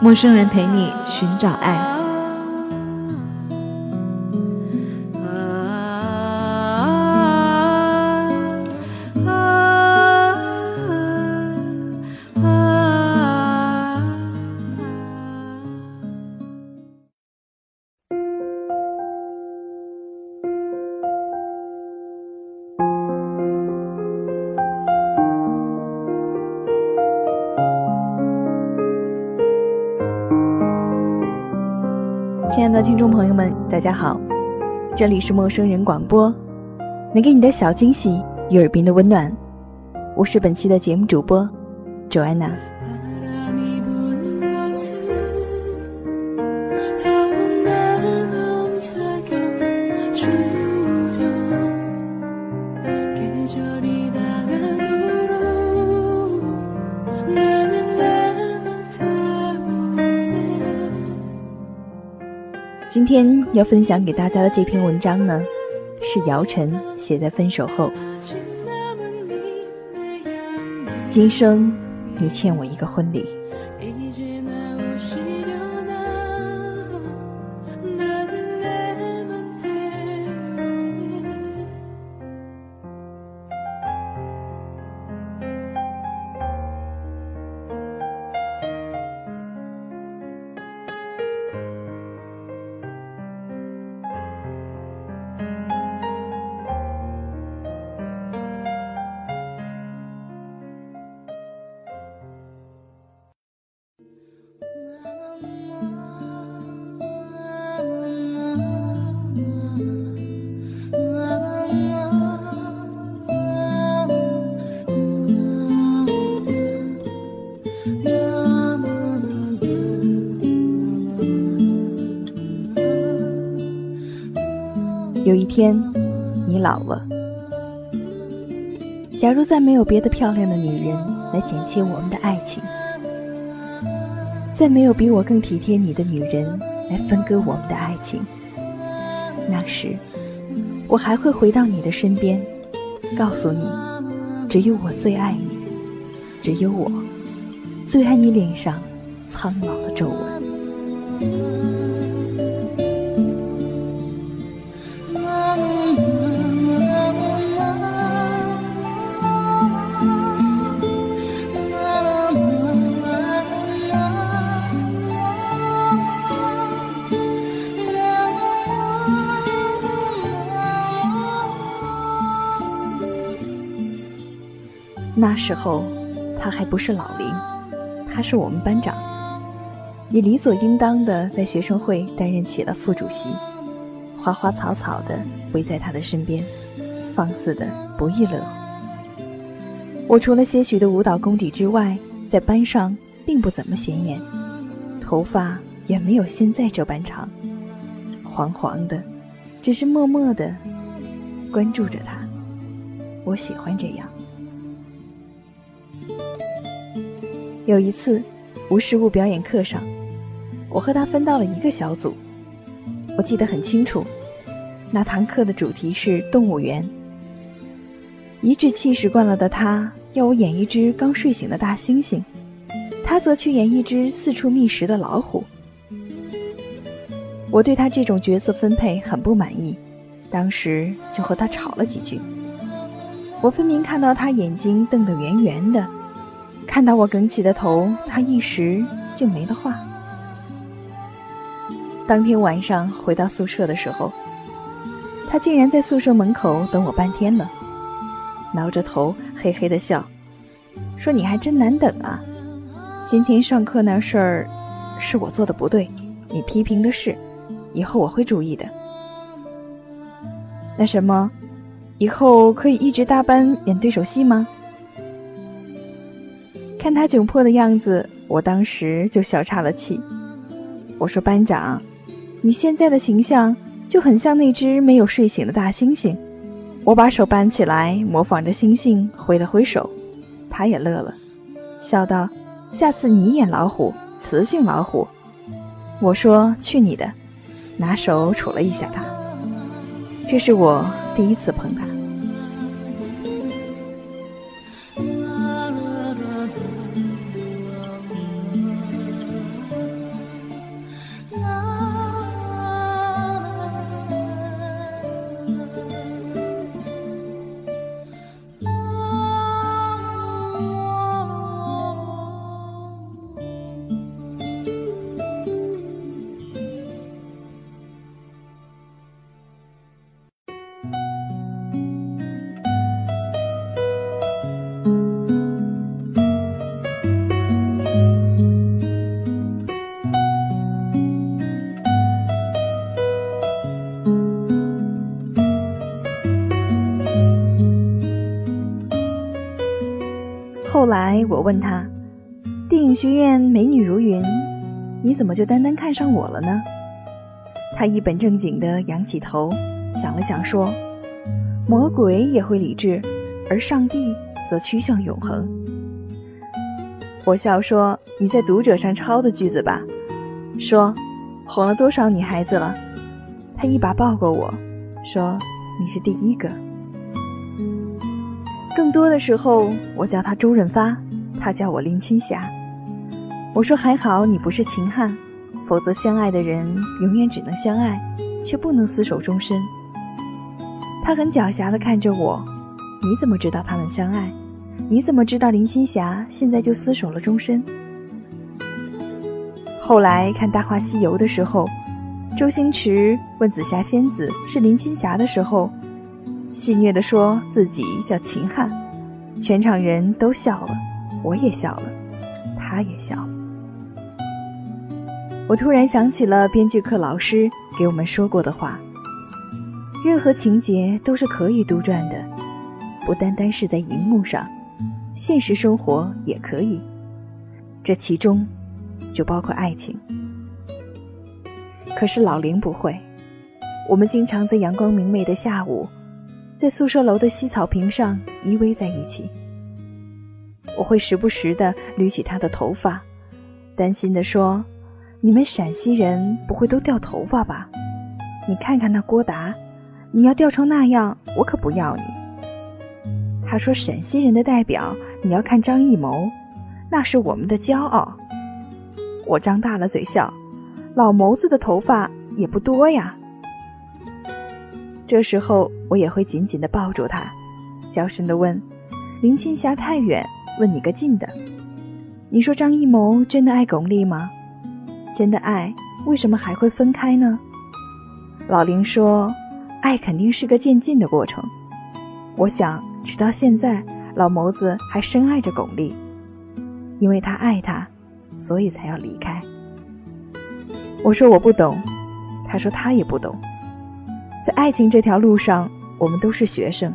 陌生人陪你寻找爱。朋友们，大家好，这里是陌生人广播，能给你的小惊喜与耳边的温暖，我是本期的节目主播周安娜。今天要分享给大家的这篇文章呢，是姚晨写在分手后。今生，你欠我一个婚礼。天，你老了。假如再没有别的漂亮的女人来剪切我们的爱情，再没有比我更体贴你的女人来分割我们的爱情，那时，我还会回到你的身边，告诉你，只有我最爱你，只有我最爱你脸上苍老的皱纹。那时候，他还不是老林，他是我们班长，也理所应当的在学生会担任起了副主席，花花草草的围在他的身边，放肆的不亦乐乎。我除了些许的舞蹈功底之外，在班上并不怎么显眼，头发远没有现在这般长，黄黄的，只是默默的关注着他，我喜欢这样。有一次，无实物表演课上，我和他分到了一个小组。我记得很清楚，那堂课的主题是动物园。颐指气使惯了的他，要我演一只刚睡醒的大猩猩，他则去演一只四处觅食的老虎。我对他这种角色分配很不满意，当时就和他吵了几句。我分明看到他眼睛瞪得圆圆的。看到我梗起的头，他一时就没了话。当天晚上回到宿舍的时候，他竟然在宿舍门口等我半天了，挠着头嘿嘿的笑，说：“你还真难等啊！今天上课那事儿是我做的不对，你批评的是，以后我会注意的。那什么，以后可以一直搭班演对手戏吗？”看他窘迫的样子，我当时就笑岔了气。我说：“班长，你现在的形象就很像那只没有睡醒的大猩猩。”我把手搬起来，模仿着猩猩挥了挥手，他也乐了，笑道：“下次你演老虎，雌性老虎。”我说：“去你的！”拿手杵了一下他。这是我第一次碰他。我问他：“电影学院美女如云，你怎么就单单看上我了呢？”他一本正经地仰起头，想了想说：“魔鬼也会理智，而上帝则趋向永恒。”我笑说：“你在读者上抄的句子吧？”说：“哄了多少女孩子了？”他一把抱过我说：“你是第一个。”更多的时候，我叫他周润发，他叫我林青霞。我说还好你不是秦汉，否则相爱的人永远只能相爱，却不能厮守终身。他很狡黠地看着我，你怎么知道他们相爱？你怎么知道林青霞现在就厮守了终身？后来看《大话西游》的时候，周星驰问紫霞仙子是林青霞的时候。戏谑地说自己叫秦汉，全场人都笑了，我也笑了，他也笑了。我突然想起了编剧课老师给我们说过的话：任何情节都是可以杜撰的，不单单是在荧幕上，现实生活也可以。这其中就包括爱情。可是老林不会，我们经常在阳光明媚的下午。在宿舍楼的西草坪上依偎在一起，我会时不时地捋起他的头发，担心的说：“你们陕西人不会都掉头发吧？你看看那郭达，你要掉成那样，我可不要你。”他说：“陕西人的代表，你要看张艺谋，那是我们的骄傲。”我张大了嘴笑：“老谋子的头发也不多呀。”这时候，我也会紧紧的抱住他，娇声的问：“林青霞太远，问你个近的。你说张艺谋真的爱巩俐吗？真的爱，为什么还会分开呢？”老林说：“爱肯定是个渐进的过程。我想，直到现在，老谋子还深爱着巩俐，因为他爱她，所以才要离开。”我说：“我不懂。”他说：“他也不懂。”在爱情这条路上，我们都是学生，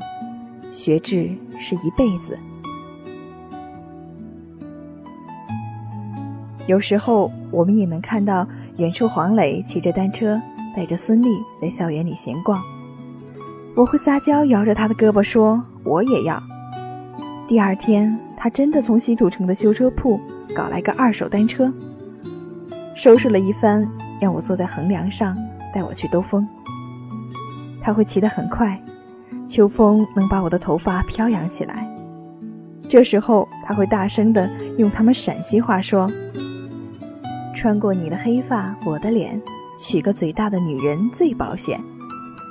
学制是一辈子。有时候，我们也能看到远处黄磊骑着单车，带着孙俪在校园里闲逛。我会撒娇，摇着他的胳膊说：“我也要。”第二天，他真的从西土城的修车铺搞来个二手单车，收拾了一番，让我坐在横梁上，带我去兜风。他会骑得很快，秋风能把我的头发飘扬起来。这时候他会大声地用他们陕西话说：“穿过你的黑发，我的脸，娶个嘴大的女人最保险。”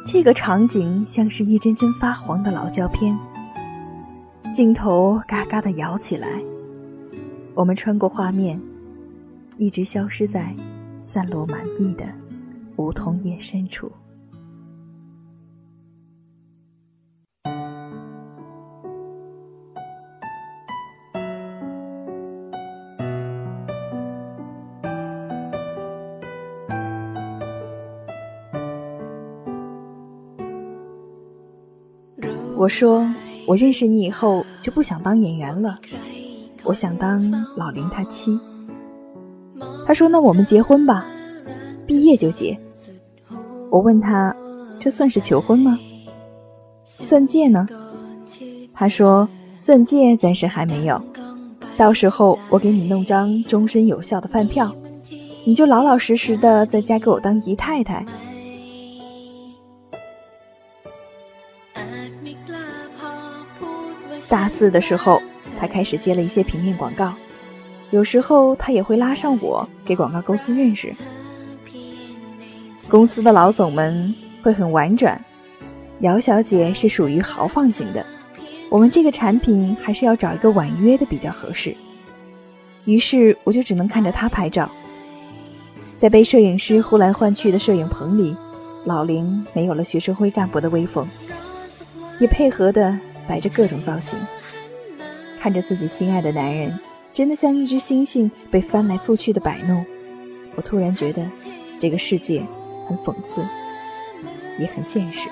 这个场景像是一帧帧发黄的老胶片，镜头嘎嘎的摇起来，我们穿过画面，一直消失在散落满地的梧桐叶深处。我说，我认识你以后就不想当演员了，我想当老林他妻。他说：“那我们结婚吧。”毕业就结。我问他，这算是求婚吗？钻戒呢？他说，钻戒暂时还没有，到时候我给你弄张终身有效的饭票，你就老老实实的在家给我当姨太太。大四的时候，他开始接了一些平面广告，有时候他也会拉上我给广告公司认识。公司的老总们会很婉转，姚小姐是属于豪放型的，我们这个产品还是要找一个婉约的比较合适。于是我就只能看着他拍照，在被摄影师呼来唤去的摄影棚里，老林没有了学生会干部的威风，也配合的。摆着各种造型，看着自己心爱的男人，真的像一只星星被翻来覆去的摆弄。我突然觉得，这个世界很讽刺，也很现实。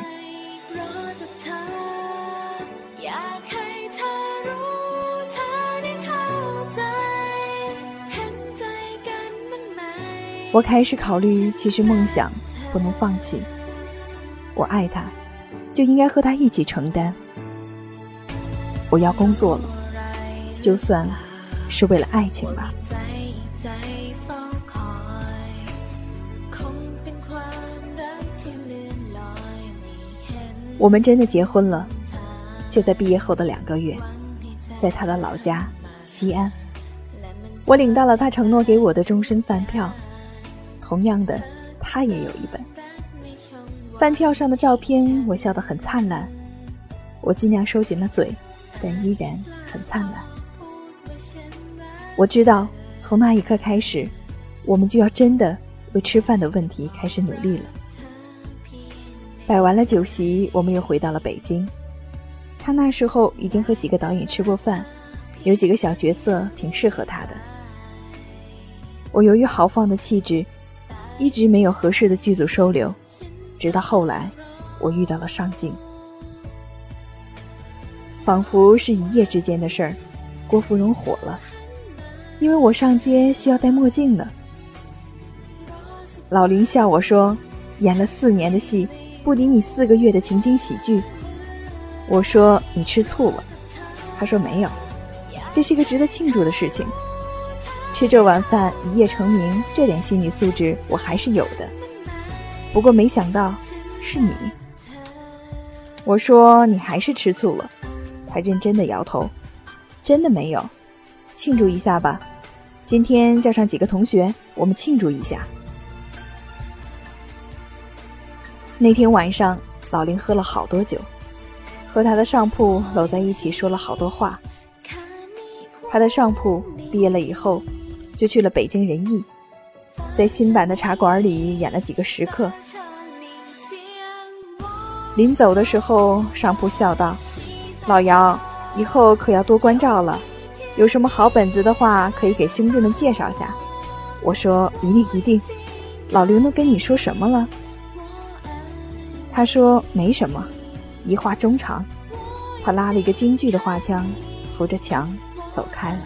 我开始考虑，其实梦想不能放弃。我爱他，就应该和他一起承担。我要工作了，就算是为了爱情吧。我们真的结婚了，就在毕业后的两个月，在他的老家西安，我领到了他承诺给我的终身饭票。同样的，他也有一本饭票上的照片，我笑得很灿烂。我尽量收紧了嘴。但依然很灿烂。我知道，从那一刻开始，我们就要真的为吃饭的问题开始努力了。摆完了酒席，我们又回到了北京。他那时候已经和几个导演吃过饭，有几个小角色挺适合他的。我由于豪放的气质，一直没有合适的剧组收留，直到后来，我遇到了尚敬。仿佛是一夜之间的事儿，郭芙蓉火了，因为我上街需要戴墨镜呢。老林笑我说：“演了四年的戏，不敌你四个月的情景喜剧。”我说：“你吃醋了？”他说：“没有，这是个值得庆祝的事情。吃这碗饭一夜成名，这点心理素质我还是有的。不过没想到是你。”我说：“你还是吃醋了。”还认真的摇头，真的没有，庆祝一下吧。今天叫上几个同学，我们庆祝一下。那天晚上，老林喝了好多酒，和他的上铺搂在一起说了好多话。他的上铺毕业了以后，就去了北京人艺，在新版的茶馆里演了几个时刻。临走的时候，上铺笑道。老杨，以后可要多关照了。有什么好本子的话，可以给兄弟们介绍下。我说一定一定。老刘都跟你说什么了？他说没什么，一话衷肠。他拉了一个京剧的花腔，扶着墙走开了。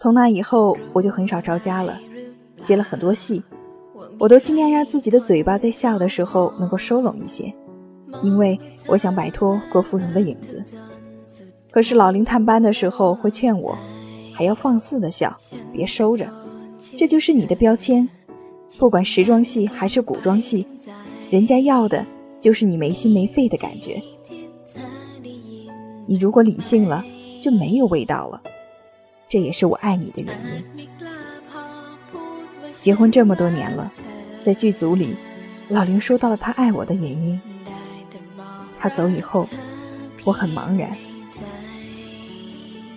从那以后，我就很少着家了，接了很多戏，我都尽量让自己的嘴巴在笑的时候能够收拢一些，因为我想摆脱郭芙蓉的影子。可是老林探班的时候会劝我，还要放肆的笑，别收着，这就是你的标签。不管时装戏还是古装戏，人家要的就是你没心没肺的感觉。你如果理性了，就没有味道了。这也是我爱你的原因。结婚这么多年了，在剧组里，老林说到了他爱我的原因。他走以后，我很茫然。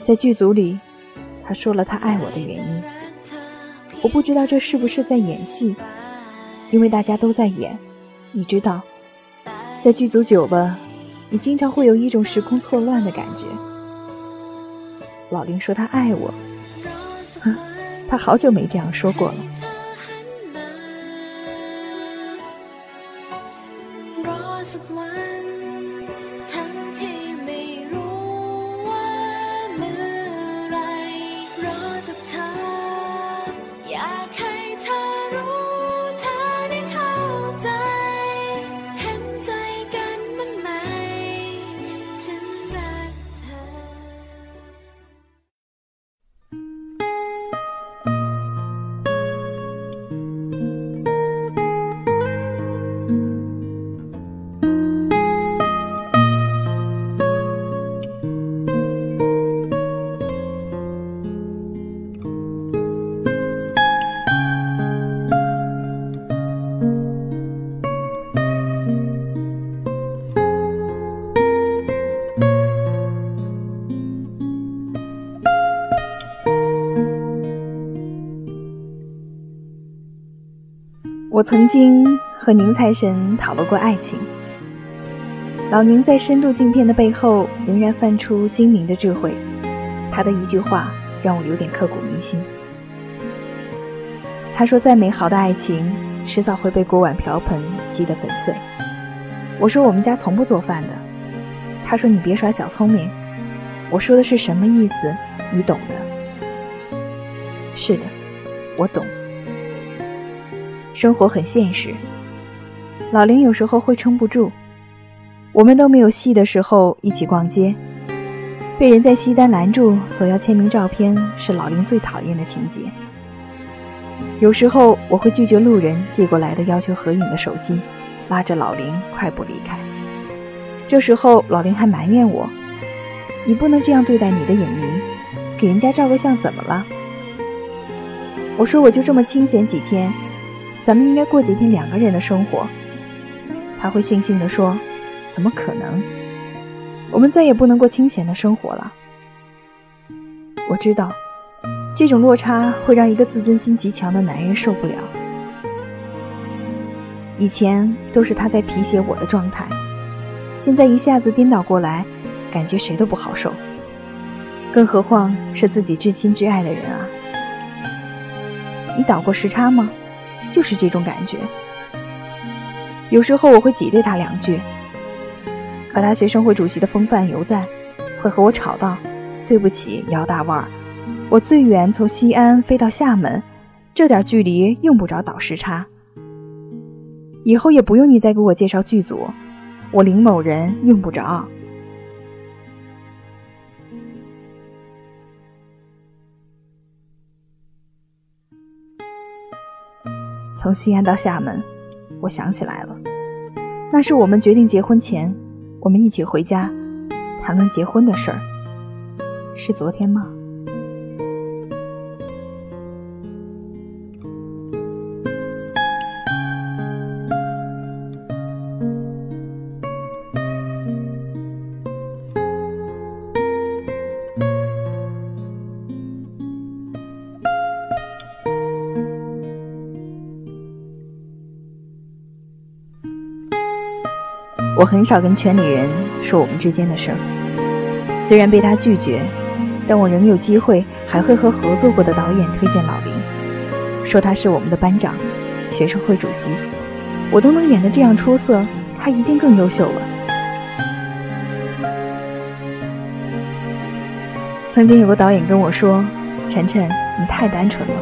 在剧组里，他说了他爱我的原因。我不知道这是不是在演戏，因为大家都在演。你知道，在剧组久了，你经常会有一种时空错乱的感觉。老林说他爱我，他好久没这样说过了。曾经和宁财神讨论过爱情。老宁在深度镜片的背后，仍然泛出精明的智慧。他的一句话让我有点刻骨铭心。他说：“再美好的爱情，迟早会被锅碗瓢盆击得粉碎。”我说：“我们家从不做饭的。”他说：“你别耍小聪明。”我说的是什么意思？你懂的。是的，我懂。生活很现实，老林有时候会撑不住。我们都没有戏的时候一起逛街，被人在西单拦住索要签名照片，是老林最讨厌的情节。有时候我会拒绝路人递过来的要求合影的手机，拉着老林快步离开。这时候老林还埋怨我：“你不能这样对待你的影迷，给人家照个相怎么了？”我说：“我就这么清闲几天。”咱们应该过几天两个人的生活。他会悻悻地说：“怎么可能？我们再也不能过清闲的生活了。”我知道，这种落差会让一个自尊心极强的男人受不了。以前都是他在提携我的状态，现在一下子颠倒过来，感觉谁都不好受。更何况是自己至亲至爱的人啊！你倒过时差吗？就是这种感觉。有时候我会挤兑他两句，可他学生会主席的风范犹在，会和我吵道：“对不起，姚大腕儿，我最远从西安飞到厦门，这点距离用不着倒时差。以后也不用你再给我介绍剧组，我林某人用不着。”从西安到厦门，我想起来了，那是我们决定结婚前，我们一起回家谈论结婚的事儿，是昨天吗？我很少跟圈里人说我们之间的事儿，虽然被他拒绝，但我仍有机会还会和合作过的导演推荐老林，说他是我们的班长、学生会主席，我都能演得这样出色，他一定更优秀了。曾经有个导演跟我说：“晨晨，你太单纯了，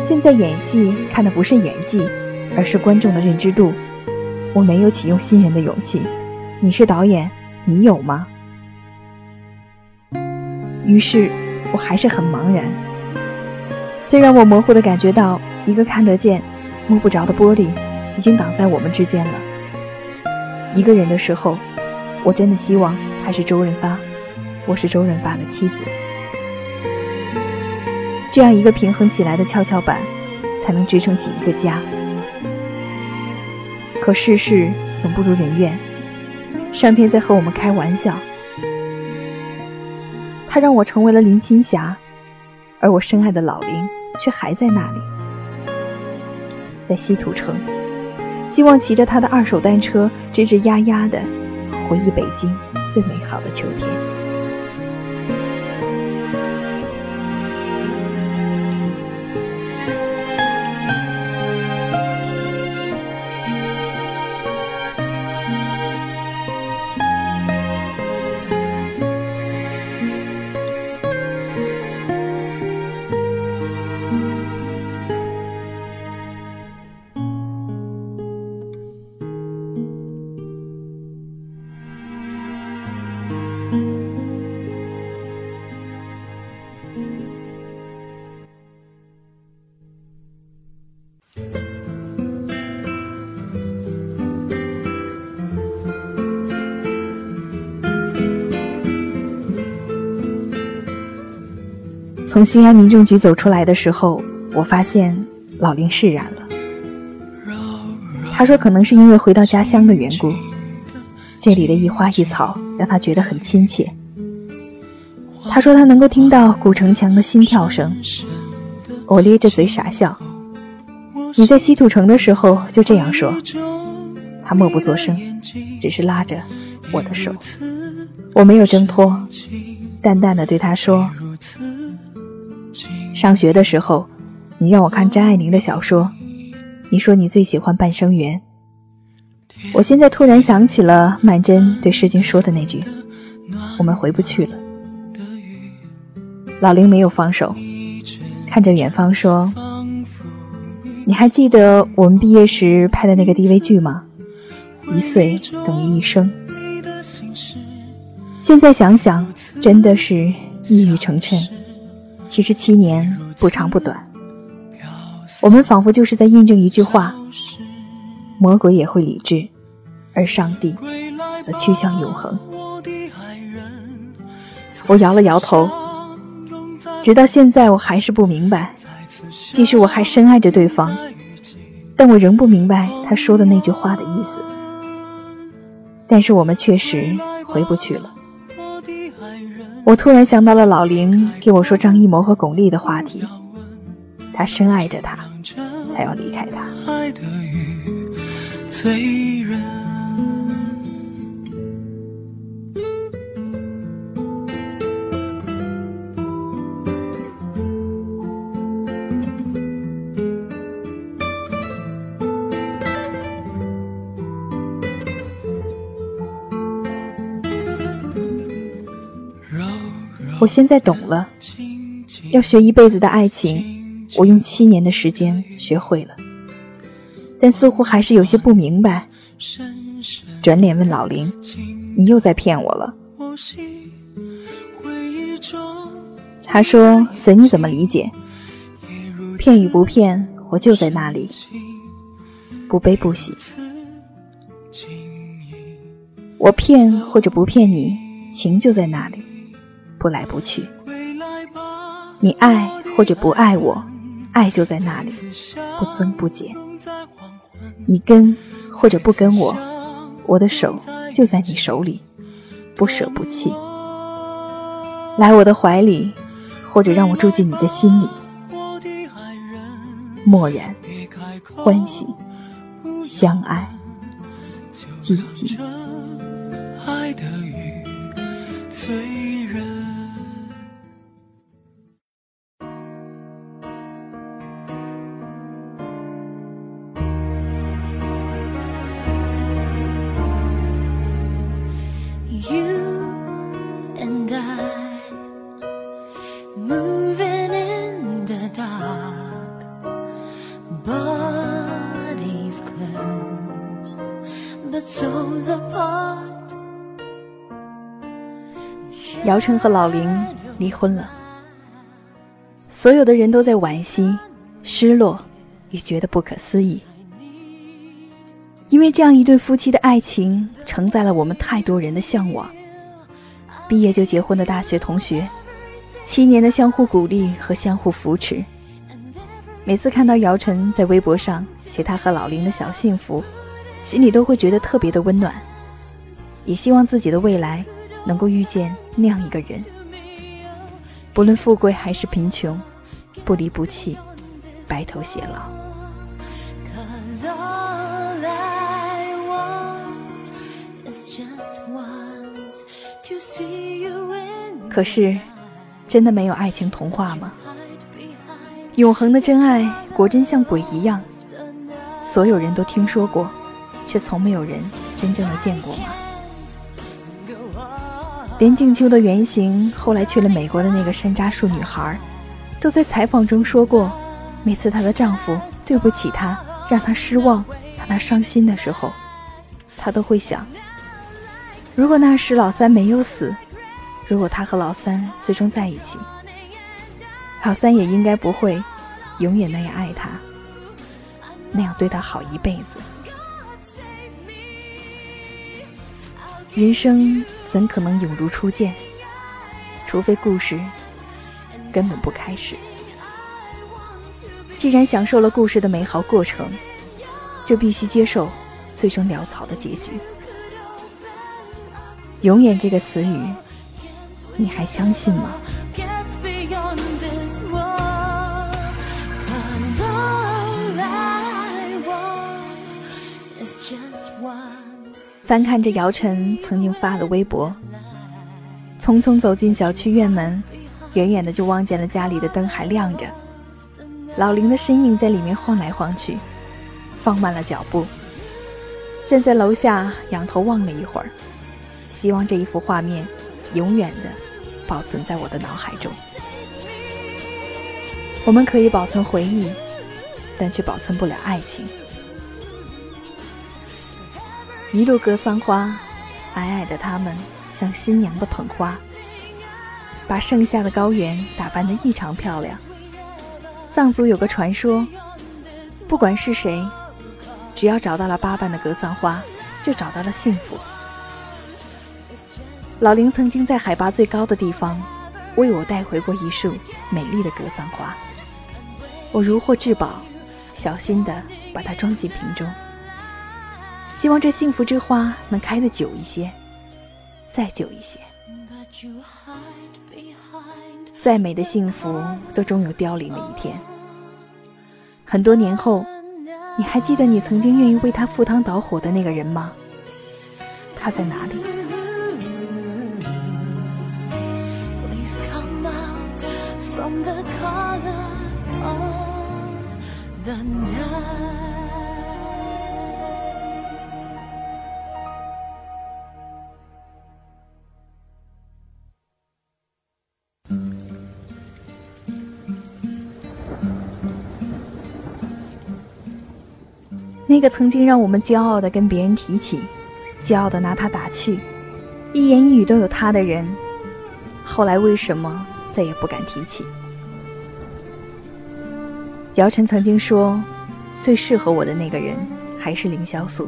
现在演戏看的不是演技，而是观众的认知度。”我没有启用新人的勇气，你是导演，你有吗？于是，我还是很茫然。虽然我模糊的感觉到一个看得见、摸不着的玻璃已经挡在我们之间了。一个人的时候，我真的希望他是周润发，我是周润发的妻子。这样一个平衡起来的跷跷板，才能支撑起一个家。可世事总不如人愿，上天在和我们开玩笑。他让我成为了林青霞，而我深爱的老林却还在那里，在稀土城，希望骑着他的二手单车，吱吱呀呀的回忆北京最美好的秋天。从西安民政局走出来的时候，我发现老林释然了。他说，可能是因为回到家乡的缘故，这里的一花一草让他觉得很亲切。他说，他能够听到古城墙的心跳声。我咧着嘴傻笑。你在西土城的时候就这样说。他默不作声，只是拉着我的手。我没有挣脱，淡淡的对他说。上学的时候，你让我看张爱玲的小说，你说你最喜欢《半生缘》。我现在突然想起了曼桢对世君说的那句：“我们回不去了。”老林没有放手，看着远方说：“你还记得我们毕业时拍的那个 DV 剧吗？一岁等于一生。现在想想，真的是一语成谶。”其实七年不长不短，我们仿佛就是在印证一句话：魔鬼也会理智，而上帝则趋向永恒。我摇了摇头，直到现在我还是不明白。即使我还深爱着对方，但我仍不明白他说的那句话的意思。但是我们确实回不去了。我突然想到了老林给我说张艺谋和巩俐的话题，他深爱着她，才要离开她。我现在懂了，要学一辈子的爱情，我用七年的时间学会了，但似乎还是有些不明白。转脸问老林：“你又在骗我了？”他说：“随你怎么理解，骗与不骗，我就在那里，不悲不喜。我骗或者不骗你，情就在那里。”不来不去，你爱或者不爱我，爱就在那里，不增不减。你跟或者不跟我，我的手就在你手里，不舍不弃。来我的怀里，或者让我住进你的心里，默然、欢喜、相爱、寂静。姚晨和老林离婚了，所有的人都在惋惜、失落与觉得不可思议，因为这样一对夫妻的爱情承载了我们太多人的向往。毕业就结婚的大学同学，七年的相互鼓励和相互扶持。每次看到姚晨在微博上写她和老林的小幸福，心里都会觉得特别的温暖，也希望自己的未来能够遇见。那样一个人，不论富贵还是贫穷，不离不弃，白头偕老。可是，真的没有爱情童话吗？永恒的真爱果真像鬼一样，所有人都听说过，却从没有人真正的见过吗？连静秋的原型后来去了美国的那个山楂树女孩，都在采访中说过，每次她的丈夫对不起她，让她失望，让她伤心的时候，她都会想：如果那时老三没有死，如果她和老三最终在一起。老三也应该不会永远那样爱他，那样对他好一辈子。人生怎可能永如初见？除非故事根本不开始。既然享受了故事的美好过程，就必须接受最终潦草的结局。永远这个词语，你还相信吗？翻看着姚晨曾经发的微博，匆匆走进小区院门，远远的就望见了家里的灯还亮着，老林的身影在里面晃来晃去，放慢了脚步，站在楼下仰头望了一会儿，希望这一幅画面永远的保存在我的脑海中。我们可以保存回忆，但却保存不了爱情。一路格桑花，矮矮的他们像新娘的捧花，把盛夏的高原打扮得异常漂亮。藏族有个传说，不管是谁，只要找到了八瓣的格桑花，就找到了幸福。老林曾经在海拔最高的地方，为我带回过一束美丽的格桑花，我如获至宝，小心地把它装进瓶中。希望这幸福之花能开得久一些，再久一些。再美的幸福都终有凋零的一天。很多年后，你还记得你曾经愿意为他赴汤蹈火的那个人吗？他在哪里？那个曾经让我们骄傲的跟别人提起，骄傲的拿他打趣，一言一语都有他的人，后来为什么再也不敢提起？姚晨曾经说，最适合我的那个人还是凌潇肃。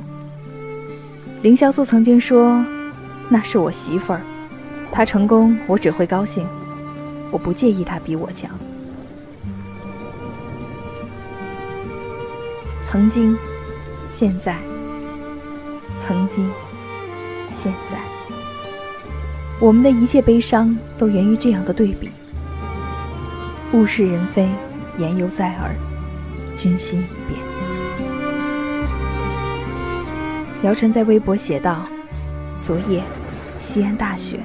凌潇肃曾经说，那是我媳妇儿，她成功我只会高兴，我不介意她比我强。曾经。现在，曾经，现在，我们的一切悲伤都源于这样的对比。物是人非，言犹在耳，君心已变。姚晨在微博写道：“昨夜，西安大雪，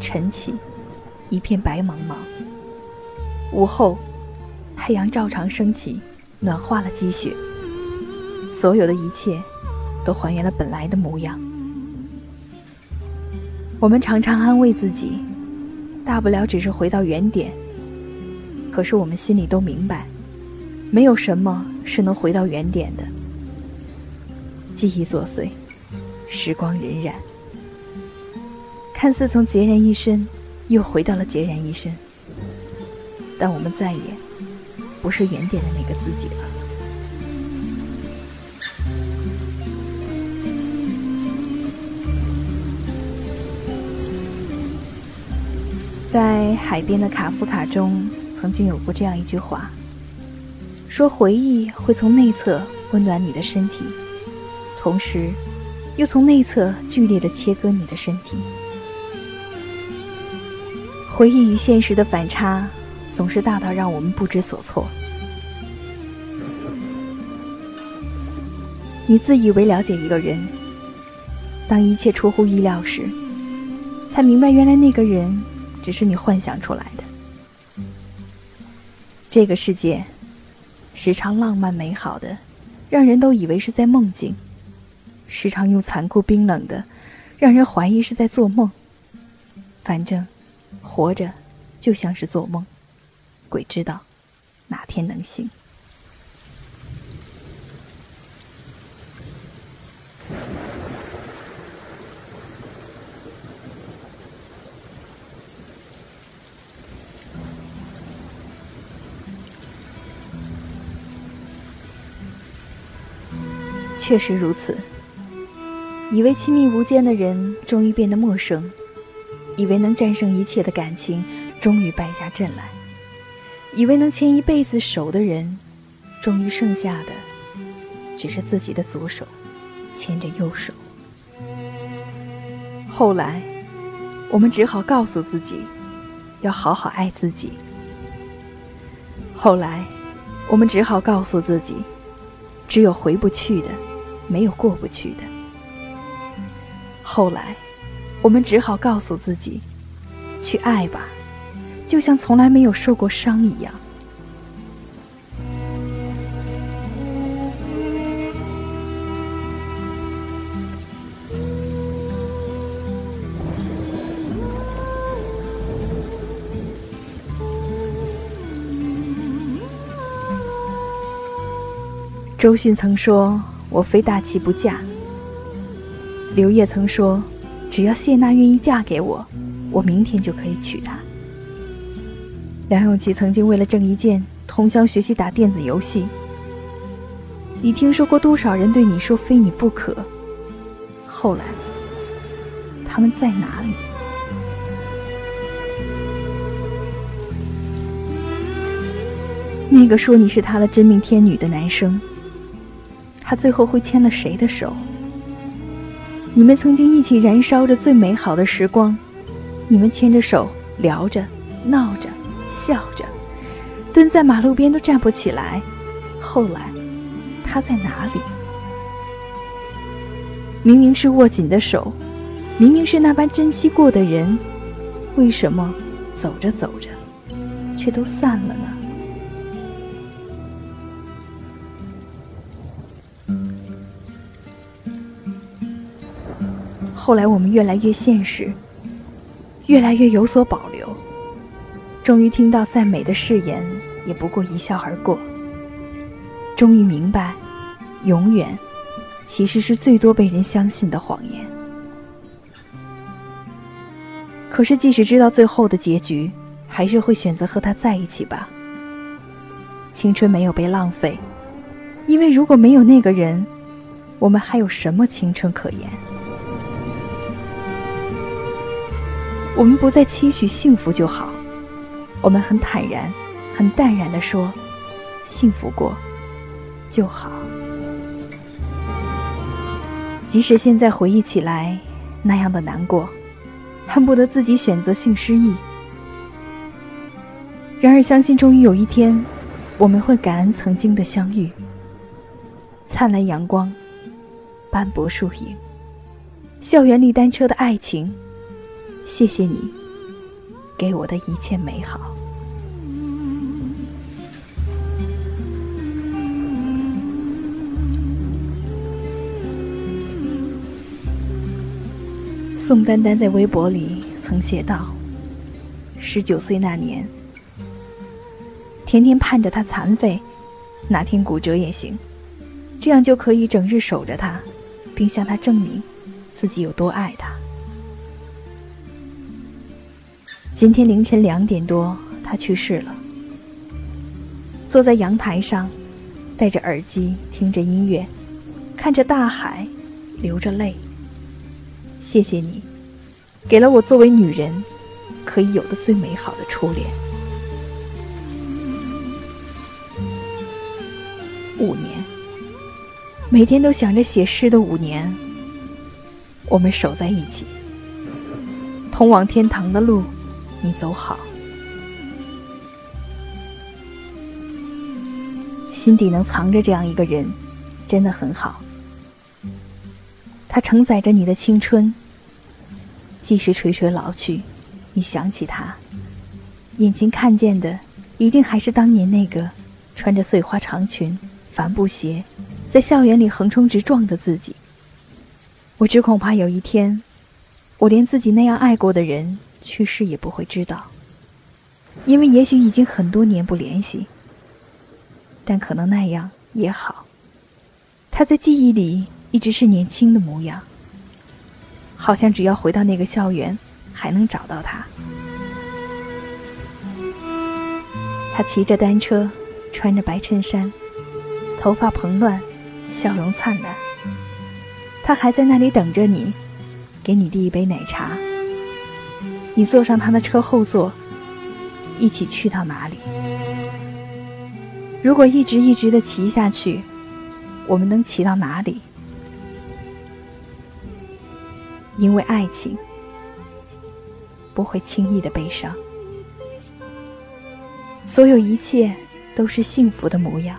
晨起，一片白茫茫。午后，太阳照常升起，暖化了积雪。”所有的一切，都还原了本来的模样。我们常常安慰自己，大不了只是回到原点。可是我们心里都明白，没有什么是能回到原点的。记忆作祟，时光荏苒，看似从孑然一身，又回到了孑然一身。但我们再也不是原点的那个自己了。在海边的卡夫卡中，曾经有过这样一句话：说回忆会从内侧温暖你的身体，同时，又从内侧剧烈的切割你的身体。回忆与现实的反差，总是大到让我们不知所措。你自以为了解一个人，当一切出乎意料时，才明白原来那个人只是你幻想出来的。这个世界时常浪漫美好的，让人都以为是在梦境；时常又残酷冰冷的，让人怀疑是在做梦。反正活着就像是做梦，鬼知道哪天能醒。确实如此。以为亲密无间的人，终于变得陌生；以为能战胜一切的感情，终于败下阵来；以为能牵一辈子手的人，终于剩下的只是自己的左手牵着右手。后来，我们只好告诉自己，要好好爱自己。后来，我们只好告诉自己，只有回不去的。没有过不去的。后来，我们只好告诉自己，去爱吧，就像从来没有受过伤一样。周迅曾说。我非大器不嫁。刘烨曾说：“只要谢娜愿意嫁给我，我明天就可以娶她。”梁咏琪曾经为了郑伊健通宵学习打电子游戏。你听说过多少人对你说非你不可？后来，他们在哪里？那个说你是他的真命天女的男生。他最后会牵了谁的手？你们曾经一起燃烧着最美好的时光，你们牵着手聊着、闹着、笑着，蹲在马路边都站不起来。后来，他在哪里？明明是握紧的手，明明是那般珍惜过的人，为什么走着走着，却都散了呢？后来我们越来越现实，越来越有所保留。终于听到再美的誓言也不过一笑而过。终于明白，永远其实是最多被人相信的谎言。可是即使知道最后的结局，还是会选择和他在一起吧。青春没有被浪费，因为如果没有那个人，我们还有什么青春可言？我们不再期许幸福就好，我们很坦然、很淡然的说：“幸福过就好。”即使现在回忆起来那样的难过，恨不得自己选择性失忆。然而，相信终于有一天，我们会感恩曾经的相遇。灿烂阳光，斑驳树影，校园里单车的爱情。谢谢你给我的一切美好。宋丹丹在微博里曾写道：“十九岁那年，天天盼着他残废，哪天骨折也行，这样就可以整日守着他，并向他证明自己有多爱他。”今天凌晨两点多，他去世了。坐在阳台上，戴着耳机听着音乐，看着大海，流着泪。谢谢你，给了我作为女人可以有的最美好的初恋。五年，每天都想着写诗的五年，我们守在一起，通往天堂的路。你走好，心底能藏着这样一个人，真的很好。它承载着你的青春。即使垂垂老去，你想起他，眼睛看见的一定还是当年那个穿着碎花长裙、帆布鞋，在校园里横冲直撞的自己。我只恐怕有一天，我连自己那样爱过的人去世也不会知道，因为也许已经很多年不联系。但可能那样也好，他在记忆里一直是年轻的模样。好像只要回到那个校园，还能找到他。他骑着单车，穿着白衬衫，头发蓬乱，笑容灿烂。他还在那里等着你，给你递一杯奶茶。你坐上他的车后座，一起去到哪里？如果一直一直的骑下去，我们能骑到哪里？因为爱情不会轻易的悲伤，所有一切都是幸福的模样。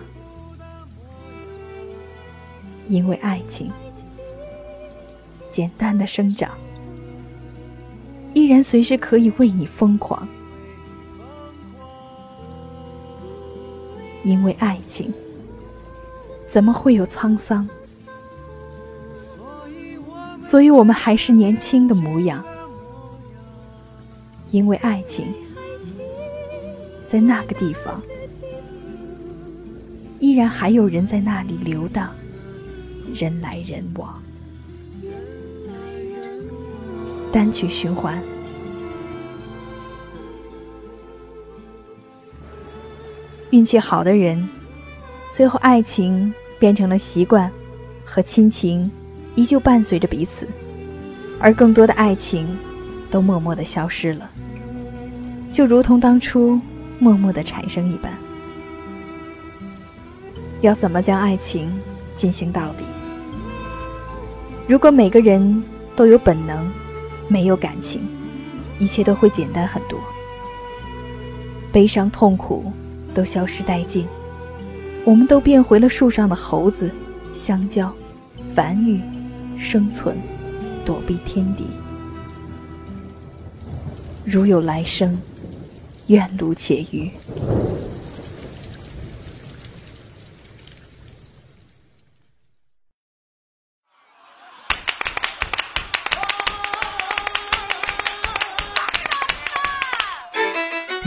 因为爱情简单的生长，依然随时可以为你疯狂。因为爱情，怎么会有沧桑？所以我们还是年轻的模样，因为爱情，在那个地方，依然还有人在那里游荡，人来人往。单曲循环，运气好的人，最后爱情变成了习惯和亲情。依旧伴随着彼此，而更多的爱情都默默的消失了，就如同当初默默的产生一般。要怎么将爱情进行到底？如果每个人都有本能，没有感情，一切都会简单很多，悲伤痛苦都消失殆尽，我们都变回了树上的猴子、香蕉、繁育。生存，躲避天敌。如有来生，愿路且余。